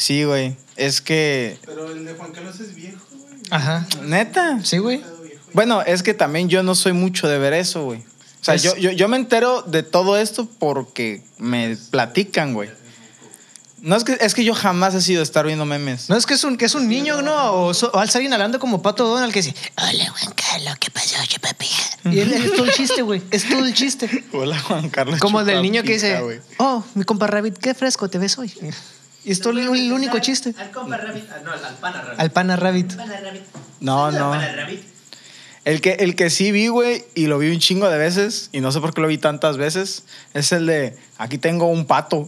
Sí, güey. Es que. Pero el de Juan Carlos es viejo, güey. Ajá. Neta. Sí, güey. Bueno, es que también yo no soy mucho de ver eso, güey. O sea, Es- yo, yo, yo me entero de todo esto porque me platican, güey. No es que, es que yo jamás he sido de estar viendo memes. No es que es un, que es un niño, ¿no? O, so- o al salir inhalando como Pato Donald que dice, hola Juan Carlos, ¿qué pasó, papi? Y él, es todo el chiste, güey. Es todo el chiste. Hola, Juan Carlos. Como el del niño que dice, oh, mi compa Rabbit, qué fresco te ves hoy. Y es todo el, el único chiste. Al compa Rabbit. ah, No, al pana Rabbit. Al pana Rabbit. No, ¿Sabes al no. El que, el que sí vi, güey, y lo vi un chingo de veces, y no sé por qué lo vi tantas veces, es el de, aquí tengo un pato.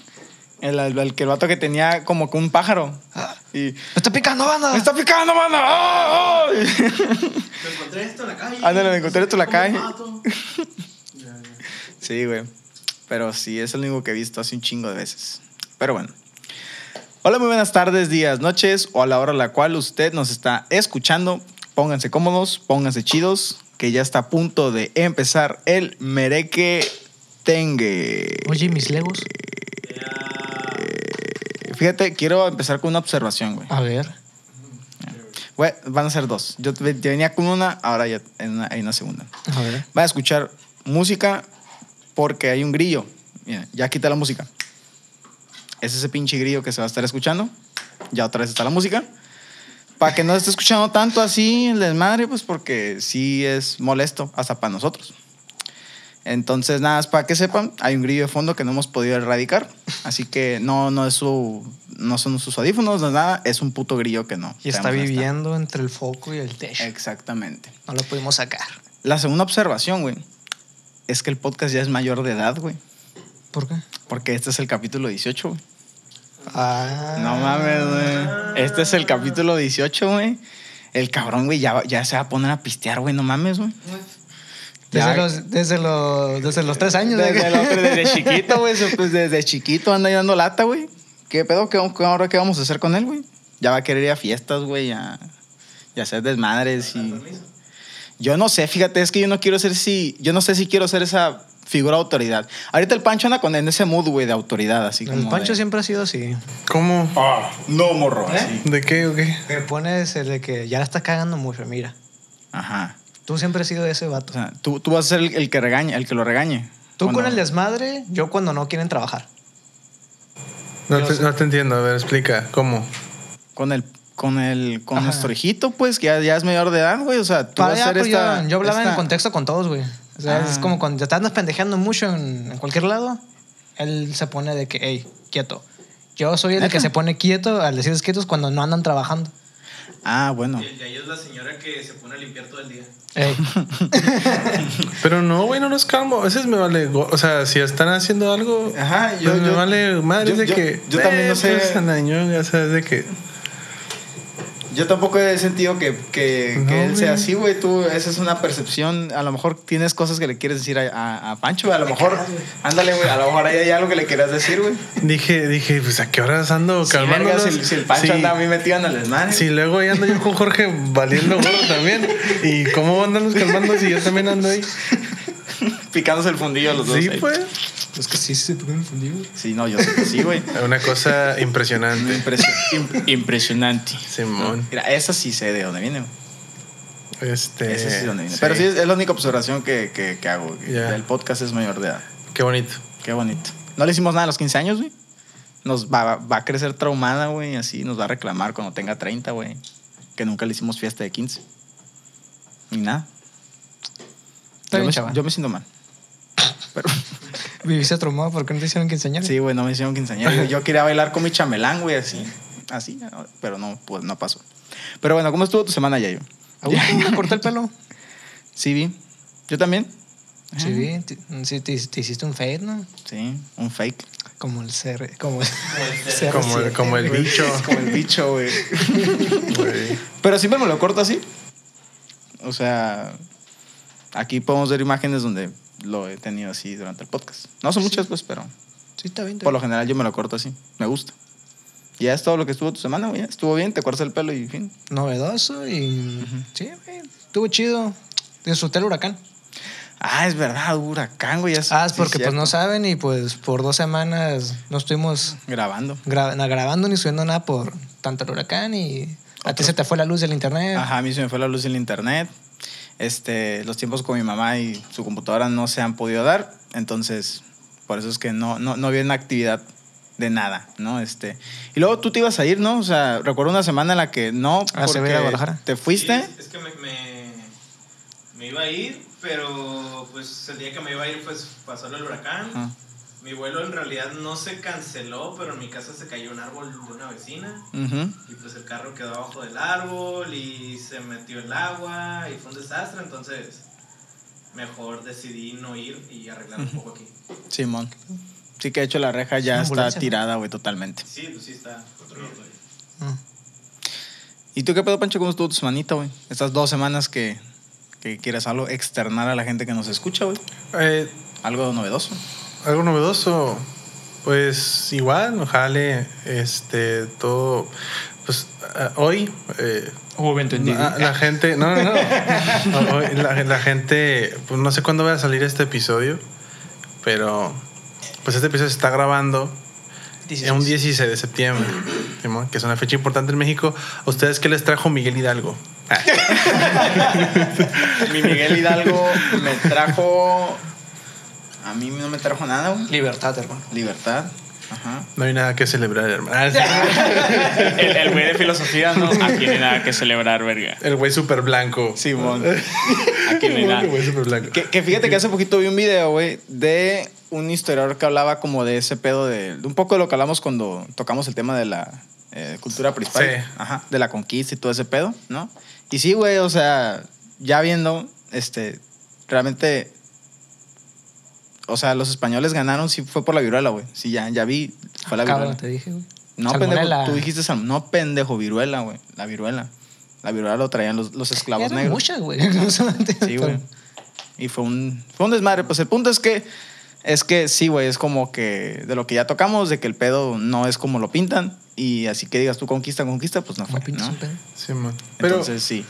el, el, el que el vato que tenía como que un pájaro. Y, ¡Me está picando, banda! ¡Me está picando, mano! ¡Ah! ¡Ah! Me encontré esto en la calle. Ándale, me encontré esto en la calle. Sí, güey. Pero sí, es el único que he visto hace un chingo de veces. Pero bueno. Hola, muy buenas tardes, días, noches o a la hora a la cual usted nos está escuchando. Pónganse cómodos, pónganse chidos, que ya está a punto de empezar el mereque tengue. Oye, mis legos. Fíjate, quiero empezar con una observación, güey. A ver. Güey, Van a ser dos. Yo te- te venía con una, ahora ya en una- hay una segunda. A ver. Va a escuchar música porque hay un grillo. Mira, ya quita la música. Es ese pinche grillo que se va a estar escuchando. Ya otra vez está la música. Para que no se esté escuchando tanto así el desmadre, pues porque sí es molesto, hasta para nosotros. Entonces, nada, es para que sepan, hay un grillo de fondo que no hemos podido erradicar. Así que no, no, es su, no son sus audífonos, no es nada, es un puto grillo que no. Y está viviendo entre el foco y el techo. Exactamente. No lo pudimos sacar. La segunda observación, güey, es que el podcast ya es mayor de edad, güey. ¿Por qué? Porque este es el capítulo 18, güey. Ah. No mames, güey. Este es el capítulo 18, güey. El cabrón, güey, ya, ya se va a poner a pistear, güey. No mames, güey. Desde los, desde, los, desde los tres años. ¿eh? Desde, desde chiquito, güey. Pues desde chiquito anda dando lata, güey. ¿Qué pedo? ¿Qué, qué- ahora qué vamos a hacer con él, güey? Ya va a querer ir a fiestas, güey, a, y a hacer desmadres y... Yo no sé, fíjate, es que yo no quiero ser si... Yo no sé si quiero ser esa figura de autoridad. Ahorita el Pancho anda con, en ese mood, güey, de autoridad, así como El Pancho de, siempre ha sido así. ¿Cómo? "Ah, no, morro. así. ¿De qué o qué? Me pones el de que ya la estás cagando mucho, mira. Ajá. Tú siempre has sido ese vato. O sea, tú, tú vas a ser el, el que regañe, el que lo regañe. Tú Cuando- con el desmadre, yo cuando no quieren trabajar. No te, no te entiendo. A ver, explica. ¿Cómo? Con el, con el, con Ajá. nuestro hijito, pues, que ya, ya es mayor de edad, güey. O sea, tú Para vas a ser pues, esta... yo, yo hablaba en esta- contexto con todos, güey. O sea, Ah. es como cuando te andas pendejeando mucho en, en cualquier lado, él se pone de que, hey, quieto. Yo soy el ¿Neta? que se pone quieto al decirles quietos cuando no andan trabajando. Ah, bueno. Y ahí es la señora que se pone a limpiar todo el día. Ey, Pero no, güey, no los calmo. A veces me vale. go- O sea, si están haciendo algo. Ajá, yo- pues me yo- vale madre. yo- es de yo- que. yo también no eh, sé- pues, anañón, ya sabes de que. Yo tampoco he sentido que, que, No, que él sea así, güey. Tú, esa es una percepción. A lo mejor tienes cosas que le quieres decir a, a- a Pancho, güey. A lo mejor, ándale, güey. A lo mejor ahí hay algo que le quieras decir, güey. Dije, dije, pues a qué horas ando Sí, verga, si, si el Pancho Sí. anda a mí metido en el desmadre. Si luego ahí ando yo con Jorge valiendo gorro también. ¿Y cómo andan los calmando si yo también ando ahí? Picándose el fundillo a los dos. Sí, ahí. pues. es que sí se ponen fundidos. Sí, no, yo sé que sí, güey. Una cosa impresionante. Impresio- im- impresionante. Simón. Mira, esa sí sé de dónde viene, güey. Este. Esa sí sé de dónde viene. sí. Pero sí, es, es la única observación que, que, que hago. Ya. El podcast es mayor de edad. Qué bonito. Qué bonito. No le hicimos nada a los 15 años, güey. Nos va, va a crecer traumada, güey. Así nos va a reclamar cuando tenga 30, güey. Que nunca le hicimos fiesta de 15. Ni nada. Está yo, bien, me, chaval. yo me siento mal. Pero Viviste traumado porque no te hicieron que enseñar. sí, güey, no me hicieron quinceañera. Yo, yo quería bailar con mi chamelán, güey, así. Así, pero no, pues no pasó. Pero bueno, ¿cómo estuvo tu semana, Yayo? ¿A gusto? ¿Me corté el pelo? Sí, vi. Yo también. Sí, vi. Te- Sí, te, te hiciste un fade, ¿no? Sí, un fake. Como el CR. Como el, Como el, CR7, como el bicho. Como el bicho, güey. güey. Pero siempre me lo corto así. O sea, aquí podemos ver imágenes donde lo he tenido así durante el podcast. No son muchas, pues, pero Sí, está bien. está por lo general yo me lo corto así. Me gusta. Y ya es todo lo que estuvo tu semana, güey. Estuvo bien, te cortas el pelo y fin. Novedoso y... Sí, güey. Estuvo chido. Disfruté el huracán. Ah, es verdad, huracán, güey. ya Ah, es sí, porque pues cierto. no saben y pues por dos semanas no estuvimos Grabando. gra- grabando ni subiendo nada por tanto el huracán y a ti Otro. se te fue la luz del internet. Ajá, a mí se me fue la luz del internet. Este, los tiempos con mi mamá y su computadora no se han podido dar. Entonces, por eso es que no, no, no había una actividad de nada, ¿no? Este, y luego tú te ibas a ir, ¿no? O sea, recuerdo una semana en la que no, Ah, se ve a Guadalajara. te fuiste. Sí, es, que me, me, me iba a ir, pero pues el día que me iba a ir, pues pasó el huracán. Ajá. Mi vuelo en realidad no se canceló, pero en mi casa se cayó un árbol de una vecina. Y pues el carro quedó abajo del árbol y se metió el agua y fue un desastre. Entonces, mejor decidí no ir y arreglar un poco aquí. Simón. Sí que de hecho la reja ya está tirada, güey, totalmente. Sí, pues sí está controlado todavía. Mm. ¿Y tú qué pedo, Pancho? ¿Cómo estuvo tu semanita, güey? Estas dos semanas que, que quieres algo externar a la gente que nos escucha, güey. Eh, Algo novedoso. Algo novedoso. Pues igual, ojalá este todo. Pues hoy. eh, Hubo evento en la, la gente. No, no, no. Hoy la, la gente. Pues no sé cuándo va a salir este episodio. Pero. Pues este episodio se está grabando en un 16 de septiembre. Que es una fecha importante en México. ¿A ustedes qué les trajo Miguel Hidalgo? Ah, Mi Miguel Hidalgo me trajo. A mí no me trajo nada, güey. Libertad, hermano. Libertad. Ajá. no hay nada que celebrar, hermano. Ah. El, el güey de filosofía, ¿no? Aquí no hay nada que celebrar, verga. El güey súper blanco. Simón. Aquí no hay nada. El güey súper blanco. Que, que fíjate que hace poquito vi un video, güey, de un historiador que hablaba como de ese pedo de, de un poco de lo que hablamos cuando tocamos el tema de la eh, cultura prehispánica. Sí. Ajá, de la conquista y todo ese pedo, ¿no? Y sí, güey, o sea, ya viendo, este, realmente, o sea, los españoles ganaron, sí fue por la viruela, güey. Sí, ya, ya vi, fue la Cabrón, viruela. te dije, güey. No, pendejo, tú dijiste, sal- no, pendejo, viruela, güey, la viruela. La viruela lo traían los, los esclavos Eran negros. muchas, güey. Sí, güey. Y fue un, fue un desmadre. Pues el punto es que, es que sí, güey, es como que de lo que ya tocamos, de que el pedo no es como lo pintan. Y así que digas tú conquista, conquista, pues no fue, No pintas ¿no? un pedo. Sí, man. Pero Entonces sí.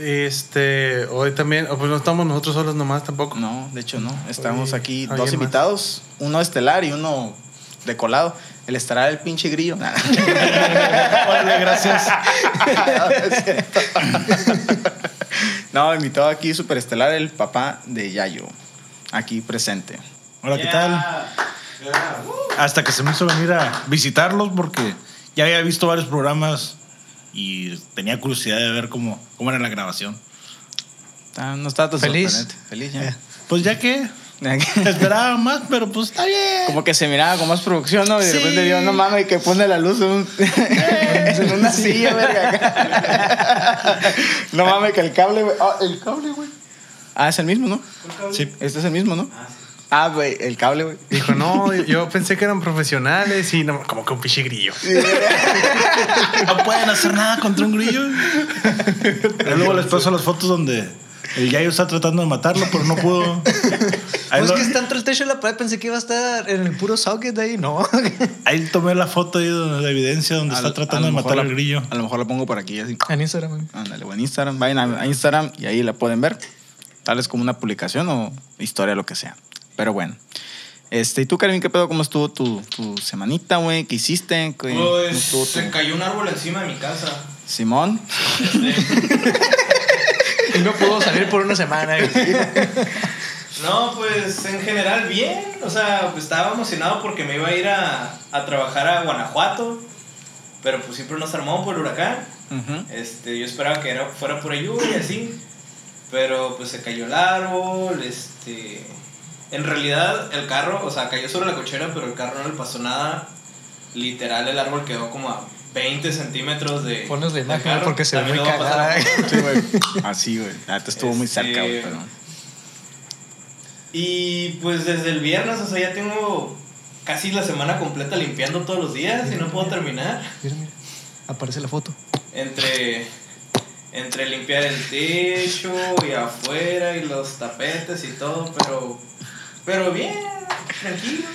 Este, hoy también, oh, pues no estamos nosotros solos nomás tampoco. No, de hecho no. Estamos Oye, aquí ¿alguien dos más? invitados, uno estelar y uno de colado. El estelar el pinche grillo. Nah. Gracias. no, invitado aquí super estelar el papá de Yayo. Aquí presente. Hola, ¿qué tal? Hasta que se me hizo venir a visitarlos porque ya había visto varios programas y tenía curiosidad de ver cómo, cómo era la grabación. Está- No está tan Feliz. Feliz ya. Pues ya que esperaba más, pero pues está bien. Como que se miraba con más producción, ¿no? Y de Sí. repente vio, no mames, que pone la luz en, un- en una silla, verga. no mames, que el cable, güey. Ah, el cable, güey. Ah, es el mismo, ¿no? Sí. Este es el mismo, ¿no? Ah, güey, el cable, güey. Dijo, no, yo pensé que eran profesionales y no, como que un pichi grillo. No pueden hacer nada contra un grillo. Ahí luego les paso las fotos donde el Yayo está tratando de matarlo, pero no pudo. Ahí, Pues lo- que está entre el techo y la pared, pensé que iba a estar en el puro socket de ahí, no. ahí tomé la foto ahí de la evidencia donde A está tratando de matar al la- grillo. A lo mejor lo pongo por aquí, así. en Instagram, güey. Ándale, güey, en Instagram. Vayan a, a Instagram y ahí la pueden ver. Tal vez como una publicación o historia, lo que sea. Pero bueno. Este, ¿y tú, Karim, qué pedo? ¿Cómo estuvo tu, tu semanita, güey? ¿Qué hiciste? ¿Qué- cómo Pues se cayó un árbol encima de mi casa. Simón. Y no pudo salir por una semana. No, pues en general bien. O sea, pues, estaba emocionado porque me iba a ir a, a trabajar a Guanajuato. Pero pues siempre nos armó por el huracán. Este, yo esperaba que era, fuera pura lluvia y así. Pero pues se cayó el árbol. Este. En realidad el carro, o sea, cayó sobre la cochera, pero el carro no le pasó nada. Literal, el árbol quedó como a 20 centímetros de. Pones la imagen carro. porque se ve muy cagada. Sí, güey. Así, güey. Ah, te estuvo muy Este- cerca, güey, pero... Y pues desde el viernes, o sea, ya tengo casi la semana completa limpiando todos los días y no puedo terminar. Mira, mira. Aparece la foto. Entre, entre limpiar el techo y afuera y los tapetes y todo, pero, pero bien, tranquilo.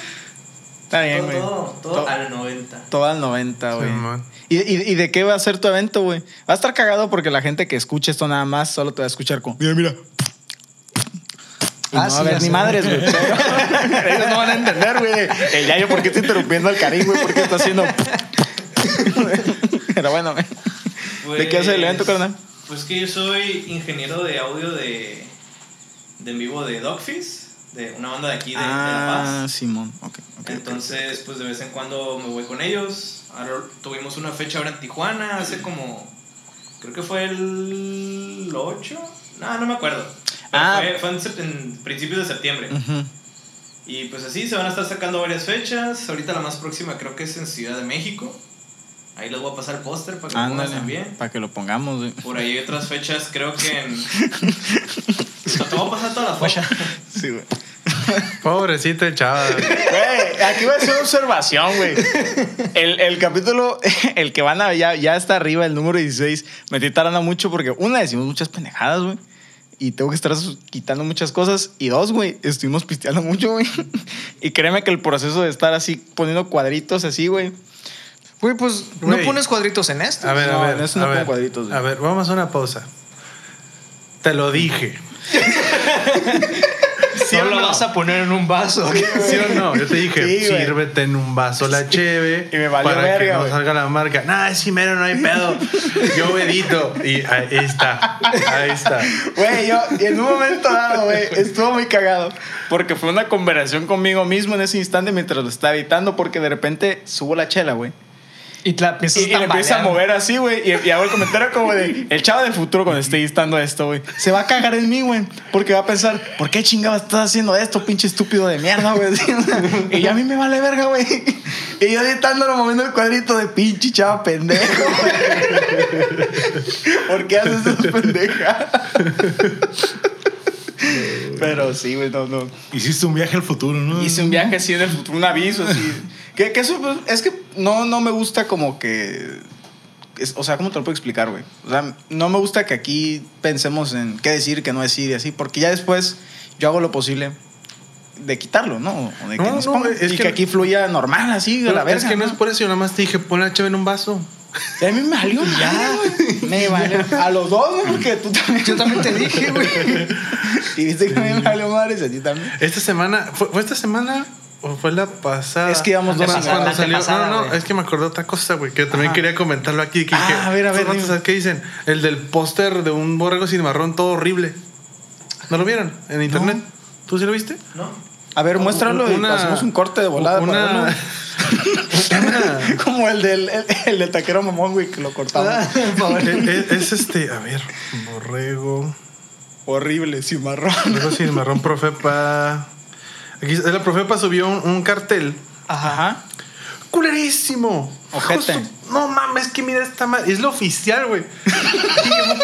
Está bien, todo, güey. todo, todo To- al 90. Todo al 90, güey. Simón. ¿Y, y, y de qué va a ser tu evento, güey? Va a estar cagado porque la gente que escuche esto nada más solo te va a escuchar con... Mira, mira. Y no Ah, a sí, ya ni madres, güey. Ellos no van a entender, güey. El Yayo, ¿por qué está interrumpiendo al Karim, güey? ¿Por qué está haciendo...? Pero bueno, güey. ¿De qué hace el evento, carnal? Pues que yo soy ingeniero de audio de, de en vivo de Dogfish, de una banda de aquí de, de La Ah, Paz. Simón. Ok, ok. Entonces, pues de vez en cuando me voy con ellos. Ahora tuvimos una fecha ahora en Tijuana, hace como. Creo que fue el 8. No, no me acuerdo. Ah. fue, fue en, en principios de septiembre. Y pues así se van a estar sacando varias fechas. Ahorita la más próxima creo que es en Ciudad de México. Ahí les voy a pasar el póster para que lo pongan también. para que lo pongamos, güey. Por ahí hay otras fechas, creo que en. Te voy a pasar todas las fotos. Sí, güey. Pobrecito el chaval. Güey, aquí voy a hacer una observación, güey. El, el capítulo, el que van a ya, ya está arriba, el número 16, me estoy tardando mucho porque, una, decimos muchas pendejadas, güey. Y tengo que estar quitando muchas cosas. Y dos, güey, estuvimos pisteando mucho, güey. Y créeme que el proceso de estar así poniendo cuadritos así, güey. Güey, pues Güey. no pones cuadritos en este. A ver, No, a ver. en eso no a pongo ver, cuadritos, güey. A ver, vamos a una pausa. Te lo dije. ¿Sí o no lo no? vas a poner en un vaso. ¿Sí o no? Yo te dije, Sí, güey. sírvete en un vaso la cheve Y me valió para que verga, no güey. salga la marca. Nah, es mero, no hay pedo. Yo edito. Y ahí está. Ahí está. Güey, yo en un momento dado, güey, estuvo muy cagado. Porque fue una conversación conmigo mismo en ese instante mientras lo estaba editando. Porque de repente subo la chela, güey. Y te la empiezas Y, y empieza a mover así, güey. Y, y hago el comentario como de: El chavo del futuro, cuando esté editando esto, güey, se va a cagar en mí, güey. Porque va a pensar: ¿Por qué chingados estás haciendo esto, pinche estúpido de mierda, güey? Y a mí me vale verga, güey. Y yo editándolo, moviendo el cuadrito de pinche chava pendejo, güey. ¿Por qué haces esas pendejas? Pero sí, güey, no, no. Hiciste un viaje al futuro, ¿no? Hice un viaje así en el futuro, un aviso así. que, que eso, pues, es que no, no me gusta como que... es- o sea, ¿cómo te lo puedo explicar, güey? O sea, no me gusta que aquí pensemos en qué decir, qué no decir y así, porque ya después yo hago lo posible de quitarlo, ¿no? O de que No, nos no, es y que- que, aquí fluya normal, así, de la verga. es que no es por eso, yo nada más te dije, pon la cheve en un vaso. Y a mí me valió ya, güey. Me valió. A los dos, güey, porque tú también. Yo también te dije, güey. Y viste que a mí me valió madres, a ti también. Esta semana, ¿fue, fue esta semana o fue la pasada? Es que íbamos dos Cuando- semanas. cuando La salió. antepasada, No, no, güey. es que me acordé de otra cosa, güey, que también Ajá. quería comentarlo aquí. Que Ah, dije, a ver, a ver, estos vatos, dime. ¿sabes qué dicen? El del póster de un borrego sin marrón todo horrible. ¿No lo vieron en internet? ¿Tú sí lo viste? ¿No? A ver, muéstralo y hacemos un corte de volada. para. Una, Como el del, el, el del taquero mamón, güey, que lo cortaba. es, es- es este, a ver, borrego. Horrible, cimarrón. Borrego sin marrón, profepa. Aquí, la profepa subió un, un cartel Ajá. culerísimo. Ojete. Justo- no mames, que mira esta madre. Es lo oficial, güey.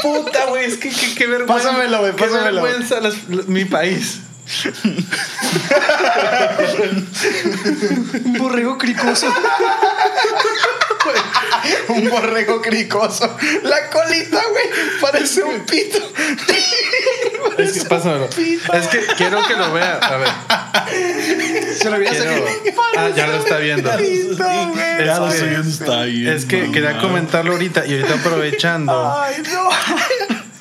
Puta, güey. Es que qué qué vergüenza. Pásamelo, güey, Qué pásamelo. vergüenza las- la- mi país. Un borrego cricoso. Un borrego cricoso. La colita, güey, parece un pito. Es que, pásamelo. Es que quiero que lo vea. A ver. Se lo hubieras Quiero... Ah, ya lo está viendo. Pito. Ya lo Es estoy que- viendo, está bien. Es que quería comentarlo ahorita y ahorita aprovechando. Ay, no.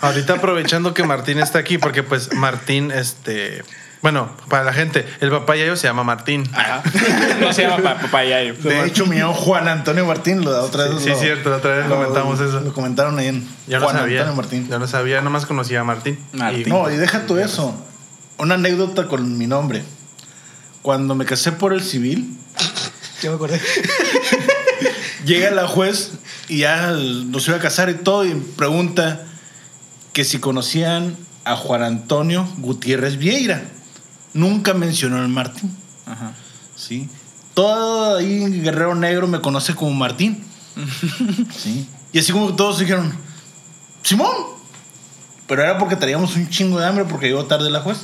Ahorita aprovechando que Martín está aquí, porque pues Martín, este. Bueno, para la gente, el papayayo se llama Martín. No se llama pa- papayayo. De hecho, mi Juan Antonio Martín. La otra vez Sí, lo- cierto, la otra vez comentamos eso. Lo comentaron ahí en Ya lo Juan sabía. Antonio Martín. Ya lo sabía, nomás conocía a Martín. Martín. Y- No, y deja tú eso. Una anécdota con mi nombre. Cuando me casé por el civil, Yo me acordé. llega la juez y ya nos iba a casar y todo y pregunta que si conocían a Juan Antonio Gutiérrez Vieira. Nunca mencionó al Martín. Ajá. ¿sí? Todo ahí Guerrero Negro me conoce como Martín. ¿sí? Y así como que todos dijeron, Simón. Pero era porque teníamos un chingo de hambre porque llegó tarde la juez.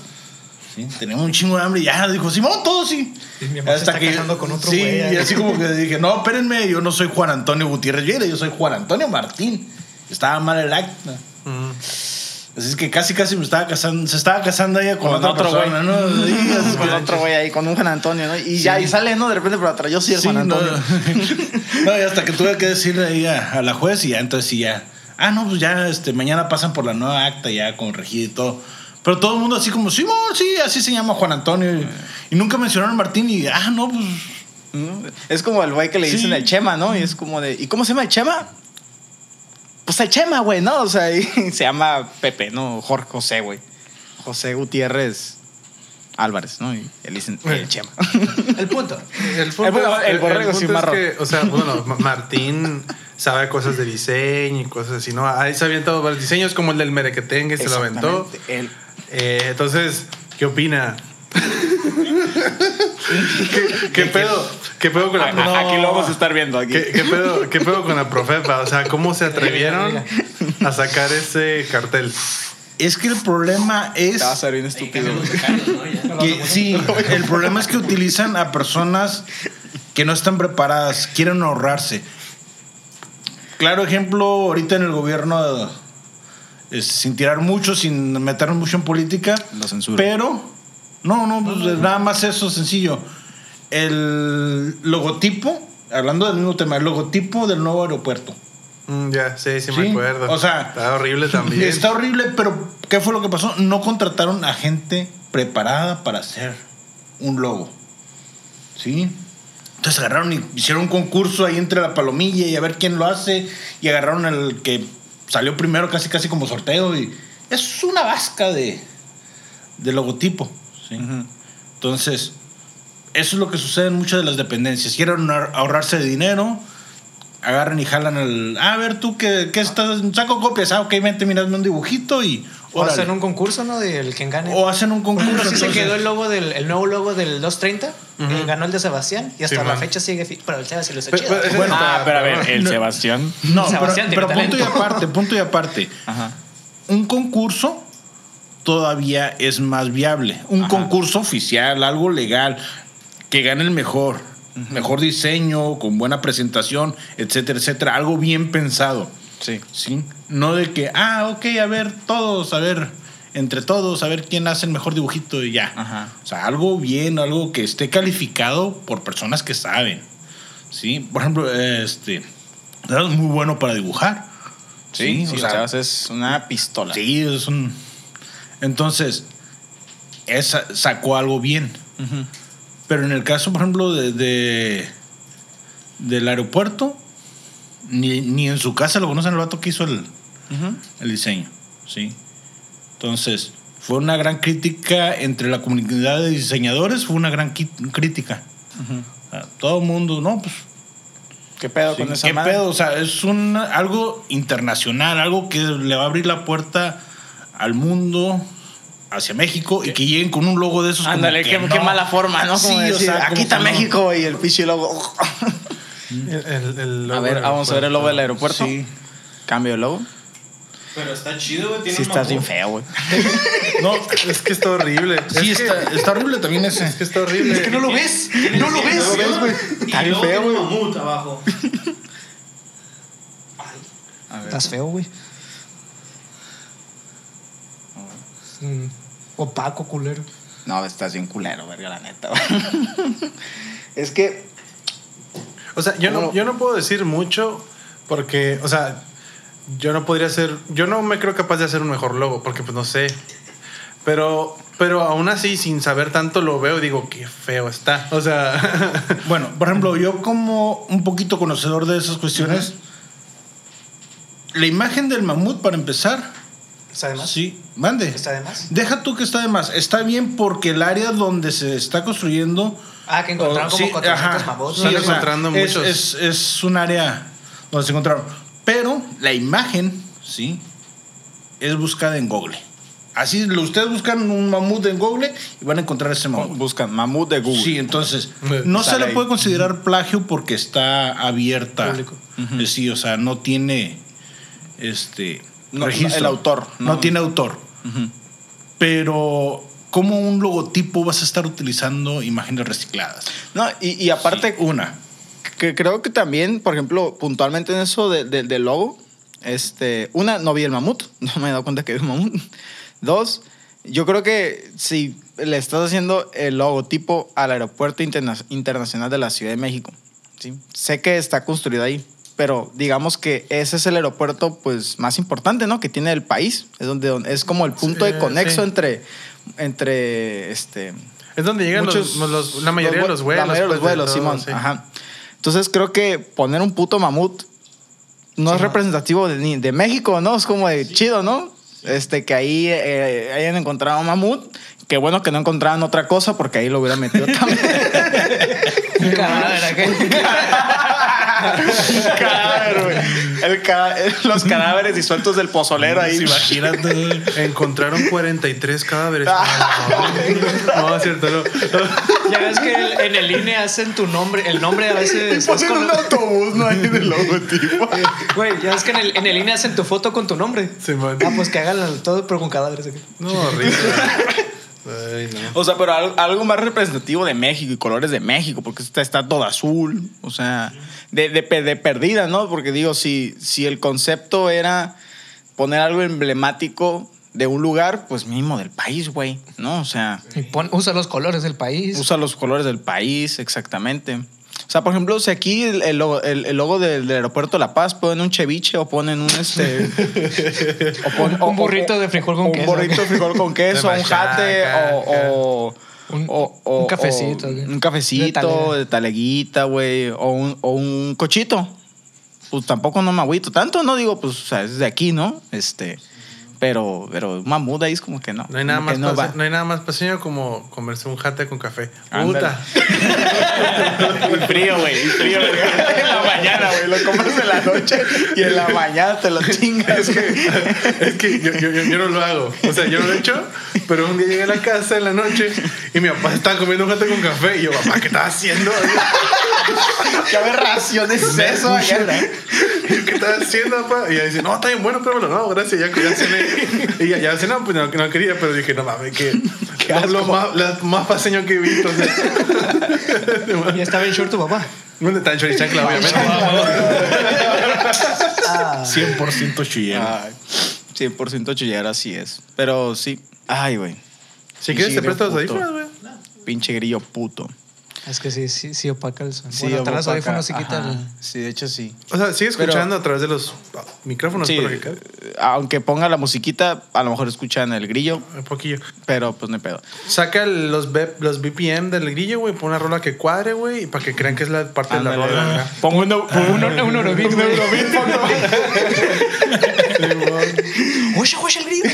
¿sí? Teníamos un chingo de hambre y ya dijo, Simón, todos sí. Y mi se está casando con otro Sí, güey, y ahí. así como que dije, no, espérenme, yo no soy Juan Antonio Gutiérrez Vieira, yo soy Juan Antonio Martín. Estaba mal el acta. Así es que casi, casi me estaba casando, se estaba casando ella con, Con otra otro persona, ¿no? Con otro güey ahí, con un Juan Antonio, ¿no? Y ya, y sale, ¿no? De repente por atrás, yo sí el Sí, Juan. Antonio. No, y hasta que tuve que decirle ahí a, a la juez y ya, entonces sí ya. Ah, no, pues ya este, mañana pasan por la nueva acta ya con regida y todo. Pero todo el mundo así como, sí, sí, así se llama Juan Antonio. Y, y nunca mencionaron a Martín y, ah, no, pues... Es como el güey que le Sí. dicen el Chema, ¿no? Y es como de, ¿y cómo se llama el Chema? Pues el Chema, güey, ¿no? O sea, y se llama Pepe, ¿no? Jorge José, güey. José Gutiérrez Álvarez, ¿no? Y él dicen el Chema. El punto. El, El borrego- el borrego es marrón. que, o sea, bueno, Ma- Martín sabe cosas de diseño y cosas así, ¿no? Ahí se avientado varios diseños como el del Merequetengue, se lo aventó. Eh, entonces, ¿qué opina? ¿Qué, qué pedo? ¿Qué pedo con la a- Aquí lo vamos a estar viendo. Aquí. ¿Qué, qué pedo, ¿Qué pedo con la Profepa? O sea, ¿cómo se atrevieron a sacar ese cartel? Es que el problema es... Te va a ser bien estúpido. ¿no? Que- sí, el problema es que utilizan a personas que no están preparadas, quieren ahorrarse. Claro ejemplo, ahorita en el gobierno, es, sin tirar mucho, sin meternos mucho en política, Lo censura. pero, no, no, pues, nada más eso, sencillo. El logotipo, hablando del mismo tema, el logotipo del nuevo aeropuerto. Mm, ya, sí, sí, Sí, me acuerdo. o sea, Está horrible también. Está horrible, pero ¿qué fue lo que pasó? No contrataron a gente preparada para hacer un logo. ¿Sí? Entonces agarraron y hicieron un concurso ahí entre la palomilla y a ver quién lo hace. Y agarraron el que salió primero casi casi como sorteo. Y es una vasca de, de logotipo. ¿Sí? Entonces, eso es lo que sucede en muchas de las dependencias. Quieren ahor- ahorrarse de dinero, agarran y jalan el. "Ah, A ver, tú que, estás. Saco copias. Ah, ok, vente, miradme un dibujito y. O hacen un concurso, ¿no? Del quien gane. O hacen un Por concurso. ejemplo, sí se quedó el logo del el nuevo logo del 230, eh, ganó el de Sebastián y hasta Sí, la man. fecha sigue pero el Sebastián lo Pero- chido. pero Bueno, Ah, pero a ver, el no. Sebastián. No, pero, Sebastián tiene pero punto y aparte, punto y aparte. Ajá. Un concurso todavía es más viable. Un concurso oficial, algo legal, que gane el mejor. Mejor diseño, con buena presentación, etcétera, etcétera. Algo bien pensado. Sí. ¿sí? No de que, ah, ok, a ver, todos, a ver, entre todos, a ver quién hace el mejor dibujito y ya. Ajá. O sea, algo bien, algo que esté calificado por personas que saben. ¿Sí? Por ejemplo, este, es muy bueno para dibujar. Sí, o sea, Sebas es una pistola. sí, es un... Entonces, esa, sacó algo bien. Pero en el caso, por ejemplo, de, de- del aeropuerto, ni, ni en su casa lo conocen el vato que hizo el, el diseño, ¿sí? Entonces, fue una gran crítica entre la comunidad de diseñadores, fue una gran crítica. O sea, todo el mundo, no, pues, ¿Qué pedo sí, con esa ¿qué madre? pedo? O sea, es un, algo internacional, algo que le va a abrir la puerta al mundo, hacia México, y que lleguen con un logo de esos. Ándale, qué, no. qué mala forma, ¿no? Sí, o decir, sea, como aquí que está no. México y el pinche logo. El- el- el A logo ver, del vamos a ver el logo del aeropuerto. Sí. Cambio de logo. Pero está chido, güey. Tiene Sí, un estás bien feo, güey. No, es que está horrible. Sí, es, que, está, está horrible también ese. es que está horrible. Es que no lo ves, no lo ves. no lo ves, güey. Está Y bien feo, güey. abajo. A ver. Estás feo, güey. Mm, Opaco, culero. No, estás bien culero, verga, la neta. es que. O sea, yo no, yo no puedo decir mucho porque, o sea, yo no podría hacer, yo no me creo capaz de hacer un mejor logo porque pues no sé. Pero, pero aún así, sin saber tanto, lo veo y digo, qué feo está. O sea, Bueno, por ejemplo, yo como un poquito conocedor de esas cuestiones, la imagen del mamut, para empezar, ¿Está de más? sí, mande. ¿Está de más? Deja tú que está de más. Está bien porque el área donde se está construyendo. Ah, que encontraron oh, como sí, 400 ajá, mamuts. sí, ¿no? Están o sea, encontrando es, muchos. Es, es un área donde se encontraron. Pero la imagen, sí, es buscada en Google. Así, lo- ustedes buscan un mamut en Google y van a encontrar ese mamut. Buscan mamut de Google. Sí, entonces no se le puede considerar plagio porque está abierta. Público. Eh, Sí, o sea, no tiene este No, registro. el autor, No, no. tiene autor. Pero ¿cómo un logotipo vas a estar utilizando imágenes recicladas? No, y, y aparte, Sí, una. que creo que también, por ejemplo, puntualmente en eso de- de- del logo, este, una, no vi el mamut, no me he dado cuenta que vi un mamut. Dos, yo creo que si le estás haciendo el logotipo al aeropuerto interna- internacional de la Ciudad de México, ¿sí? sé que está construido ahí, pero digamos que ese es el aeropuerto pues más importante, ¿no? Que tiene el país. Es donde, es como el punto Sí, de conexo sí. entre entre este Es donde llegan los, muchos- los- la mayoría de los vuelos. La mayoría de los pues, vuelos, Simón. sí. Ajá. Entonces creo que poner un puto mamut no es representativo de, ni de México, ¿no? Es como de chido, ¿no? Este, que ahí eh, hayan encontrado un mamut. Qué bueno que no encontraran otra cosa porque ahí lo hubiera metido también. Un cadáver güey. El ca- los cadáveres disueltos del pozolero ahí. Imagínate. Encontraron 43 cadáveres. no, es cierto, no. Ya ves que el- en el INE hacen tu nombre, el nombre a veces. es con- autobús, no hay del logotipo. Güey, ya ves que en el, en el INE hacen tu foto con tu nombre. Simón. Ah, pues que hagan todo, pero con cadáveres. No, horrible. Ay, no. O sea, pero algo, algo más representativo de México y colores de México, porque está, está todo azul. O sea, de, de, de perdida, ¿no? Porque digo, si, si el concepto era poner algo emblemático de un lugar, pues mínimo del país, güey, ¿no? O sea, Y pon- usa los colores del país. usa los colores del país, exactamente. O sea, por ejemplo, si aquí el, el logo, el- el logo del, del aeropuerto La Paz ponen un ceviche o ponen un este. o pon- Un burrito de frijol con un queso. burrito de frijol con queso, un jate o. Un- o- o- un cafecito, o un cafecito de taleguita, güey. O un, o un cochito. Pues tampoco no me agüito tanto, ¿no? Digo, pues, o sea, es de aquí, ¿no? Este. Pero, pero un mamut ahí es como que no. No hay, nada más no pase- va. no hay nada más paseño como comerse un jate con café. Puta. Y frío, güey. Y frío, güey. En la mañana, güey. Lo comes en la noche Y en la mañana te lo chingas. Es que, es que yo, yo- yo- yo no lo hago. O sea, yo lo he hecho, pero un día llegué a la casa en la noche y mi papá estaba comiendo un jate con café. Y yo, papá, ¿qué estás haciendo? ¿Qué aberración es eso? Y ¿Qué estás haciendo, papá? Y ella dice, no, está bien bueno, pero no, gracias, ya, ya cené. Y ya, ya cené, pues no, no quería, pero dije, no mames, que lo, lo más, más paseño que he visto. O sea, Ya estaba en short tu papá. ¿Dónde está el chorichancla, obviamente? 100% chillero. Ay, 100% chillera, así es. Pero sí. Ay, güey. Si quieres, te Pinche presto los grillo puto. audífonos, güey. Pinche grillo puto. Es que sí, sí, sí opaca el son. Sí, bueno, los audífonos se quita el... Sí, de hecho sí. O sea, sigue Pero- escuchando a través de los micrófonos, Sí, por que aunque ponga la musiquita, a lo mejor escuchan el grillo, Un poquillo. pero pues no hay pedo. Saca los, B- los BPM del grillo, güey. Pon una rola que cuadre, güey. Y para que crean que es la parte de la rola. Pongo un, Un, un, un Eurobeat, güey. Oye, oye, el grillo.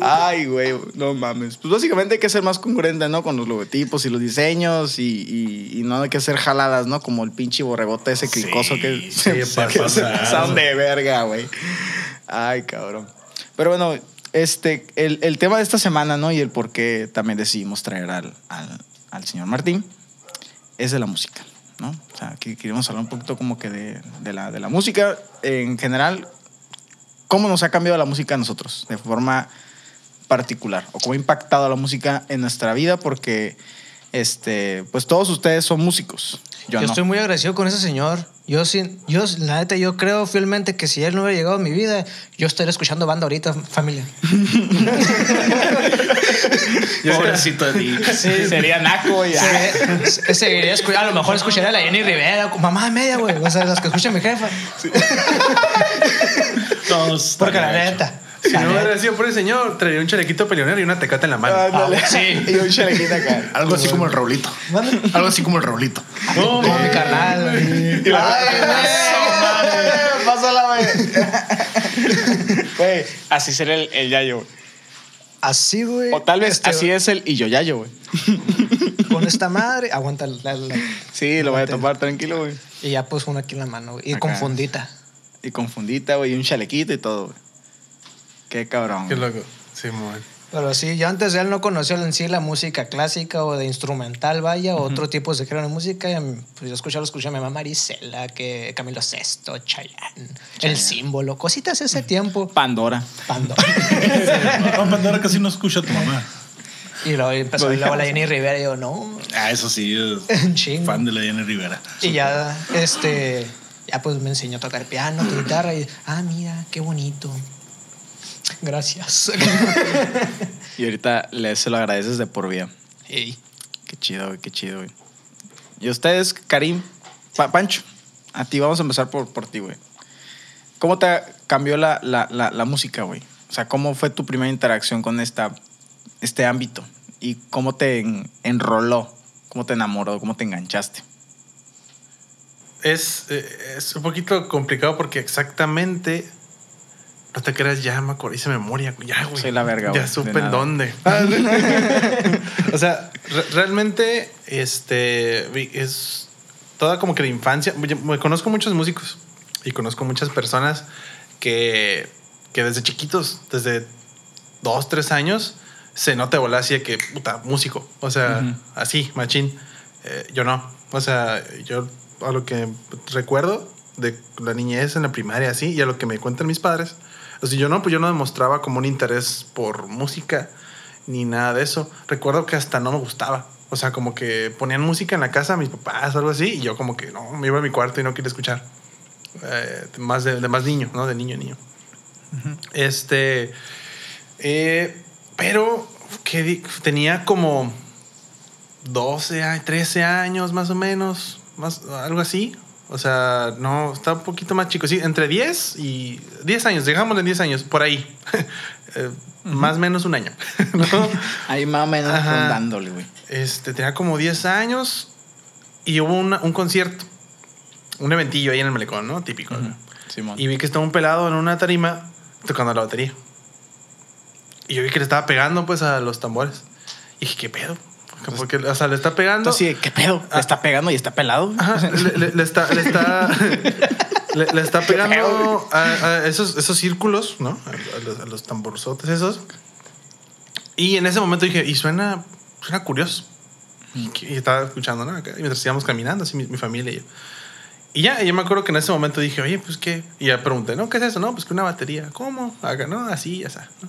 Ay, güey, no mames. Pues básicamente hay que ser más congruente, ¿no? Con los logotipos y los diseños y, y- y no hay que hacer jaladas, ¿no? Como el pinche borregote ese cricoso que sí, que pasa. se pasaron de verga, güey. Ay, cabrón. Pero bueno, este, el, el tema de esta semana, ¿no? Y el por qué también decidimos traer al, al, al señor Martín es de la música, ¿no? O sea, que queremos hablar un poquito como que de, de la, de la música en general. ¿Cómo nos ha cambiado la música a nosotros de forma particular? ¿O cómo ha impactado la música en nuestra vida? Porque, este, pues todos ustedes son músicos. Yo, Yo, no. estoy muy agradecido con ese señor. Yo, sí, yo, la neta, yo creo fielmente que si él no hubiera llegado a mi vida, yo estaría escuchando banda ahorita, familia. Pobrecito de ti. Sería naco y Se- se- seguiría a lo mejor escucharía a la Jenny Rivera, mamá media, güey. O sea, las que escucha mi jefa. Todos. Porque la neta. Si no hubiera sido por el señor, traería un chalequito peleonero y una tecata en la mano. Ándale. Ah, sí. y un chalequín acá. Algo así como el Raulito. Algo así como el Raulito. Como mi carnal. Ay, güey, Pásala, güey. Güey. así será el, el yayo. güey. Así, güey. O tal vez Este, así es el y yo yayo, güey. Con esta madre. Aguanta la, la- Sí, lo voy a tomar tranquilo, güey. Y ya pues una aquí en la mano, güey. Y Acá. con fundita. Y con fundita, güey, y un chalequito y todo, güey. Qué cabrón. Qué loco. Sí, muy Pero sí, yo antes de él no conocía en sí la música clásica o de instrumental, vaya, o otro tipo de género de música. Y, pues yo escuchaba, escuchaba a mi mamá Marisela, que Camilo Sesto, Chayanne, El Símbolo, cositas ese tiempo. Pandora. Pando. No, Pandora casi no escucha a tu mamá. y luego empezó Lo y luego la. Jenny Rivera y yo, no, Ah, eso sí. chingo. fan de la Jenny Rivera. Y ya, este, ya pues me enseñó a tocar piano, guitarra y, ah, mira, qué bonito. Gracias. Y ahorita le, se lo agradeces de por vida. Ey. Qué chido, güey, qué chido, güey. ¿Y ustedes, Karim, Pa- Pancho? a ti, vamos a empezar por, por ti, güey. ¿Cómo te cambió la, la, la, la música, güey? O sea, ¿cómo fue tu primera interacción con esta, este ámbito? ¿Y cómo te en- enroló? ¿Cómo te enamoró? ¿Cómo te enganchaste? Es, eh, es un poquito complicado porque exactamente. No te creas, ya me acordé, hice memoria. Ya, güey. Soy la verga, Ya güey, supe de en dónde. o sea, re- realmente, este. Es toda como que la infancia. Yo me conozco muchos músicos y conozco muchas personas que, que desde chiquitos, desde dos, tres años, se nota volar así de que, puta, músico. O sea, así, machín. Eh, yo no. O sea, yo a lo que recuerdo de la niñez en la primaria, así, y a lo que me cuentan mis padres. O sea, yo no, pues yo no demostraba como un interés por música ni nada de eso. Recuerdo que hasta no me gustaba. O sea, como que ponían música en la casa mis papás o algo así, y yo como que no, me iba a mi cuarto y no quería escuchar. Eh, más de, de más niño, ¿no? De niño a niño. Este. eh, pero que tenía como 12, a- 13 años más o menos, más, algo así. O sea, no, está un poquito más chico. Sí, entre 10 y 10 años, dejamos en 10 años, por ahí. Eh, Más o menos un año. ¿no? Ahí más o menos Ajá. rondándole, güey. Este, tenía como 10 años y hubo una- un concierto, un eventillo ahí en el malecón, ¿no? Típico. Simón. Y vi que estaba un pelado en una tarima tocando la batería. Y yo vi que le estaba pegando pues a los tambores. Y dije, ¿qué pedo? Porque, o sea, le está pegando. Entonces, sí, ¿qué pedo? ¿Le está pegando y está pelado? Ajá, le, le- le está, le está, le, le está pegando a, a esos, esos círculos, ¿no? A, a los, a los tamborzotes esos. Y en ese momento dije, y suena, suena curioso. Y, estaba escuchando, ¿no? Y mientras íbamos caminando, así mi, mi familia y yo. Y ya, yo me acuerdo que en ese momento dije, oye, pues qué. Y ya pregunté, ¿no? ¿Qué es eso? No, pues que una batería. ¿Cómo? Acá, ¿no? Así, ya está. ¿no?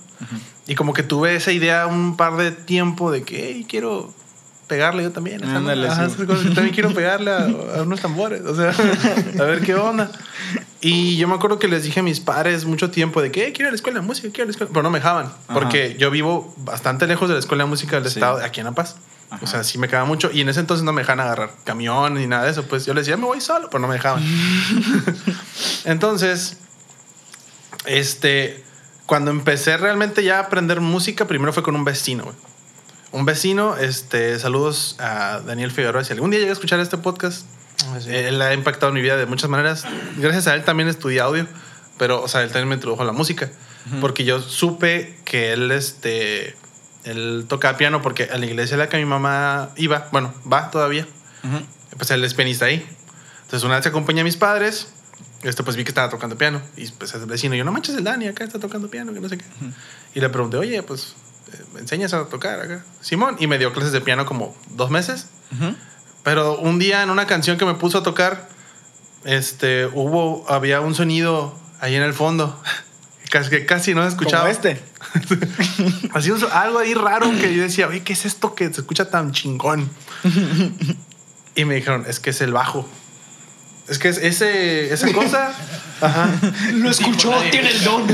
Y como que tuve esa idea un par de tiempo de que, hey, quiero pegarle yo también. a esa Ándale, Ajá, sí. esas cosas. Yo también quiero pegarle a, a unos tambores. O sea, a ver qué onda. Y yo me acuerdo que les dije a mis padres mucho tiempo de que "Eh, quiero ir a la escuela de música, quiero ir a la escuela. Pero no me dejaban. Porque yo vivo bastante lejos de la escuela de música del Sí. estado, aquí en La Paz. Ajá. O sea, sí me quedaba mucho. Y en ese entonces no me dejaban agarrar camión ni nada de eso. Pues yo les decía, me voy solo, pero no me dejaban. entonces, este, cuando empecé realmente ya a aprender música, primero fue con un vecino, güey. Un vecino, este, saludos a Daniel Figueroa. Si algún día llega a escuchar este podcast, él ha impactado mi vida de muchas maneras. Gracias a él también estudié audio, pero, o sea, él también me introdujo a la música. Porque yo supe que él, este, él tocaba piano porque a la iglesia a la que mi mamá iba, bueno, va todavía, Ujú. pues él es pianista ahí. Entonces una vez acompañé a mis padres, este, pues vi que estaba tocando piano. Y pues el vecino, yo, no manches el Dani, acá está tocando piano, que no sé qué. Y le pregunté, oye, pues, ¿me enseñas a tocar acá? Simón, y me dio clases de piano como dos meses. Pero un día en una canción que me puso a tocar, este, hubo, había un sonido ahí en el fondo casi, que casi no se escuchaba. Como este. Así algo ahí raro que yo decía, oye, ¿qué es esto que se escucha tan chingón? y me dijeron, es que es el bajo. Es que es ese, esa cosa. Ajá. Lo escuchó, tiene el don.